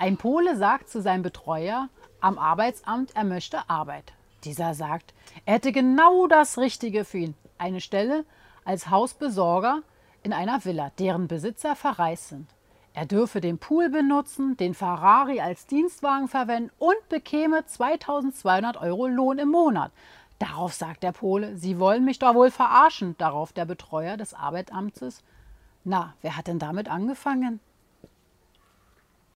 Ein Pole sagt zu seinem Betreuer am Arbeitsamt, er möchte Arbeit. Dieser sagt, er hätte genau das Richtige für ihn. Eine Stelle als Hausbesorger in einer Villa, deren Besitzer verreist sind. Er dürfe den Pool benutzen, den Ferrari als Dienstwagen verwenden und bekäme 2200 Euro Lohn im Monat. Darauf sagt der Pole, Sie wollen mich doch wohl verarschen. Darauf der Betreuer des Arbeitsamtes, na, wer hat denn damit angefangen?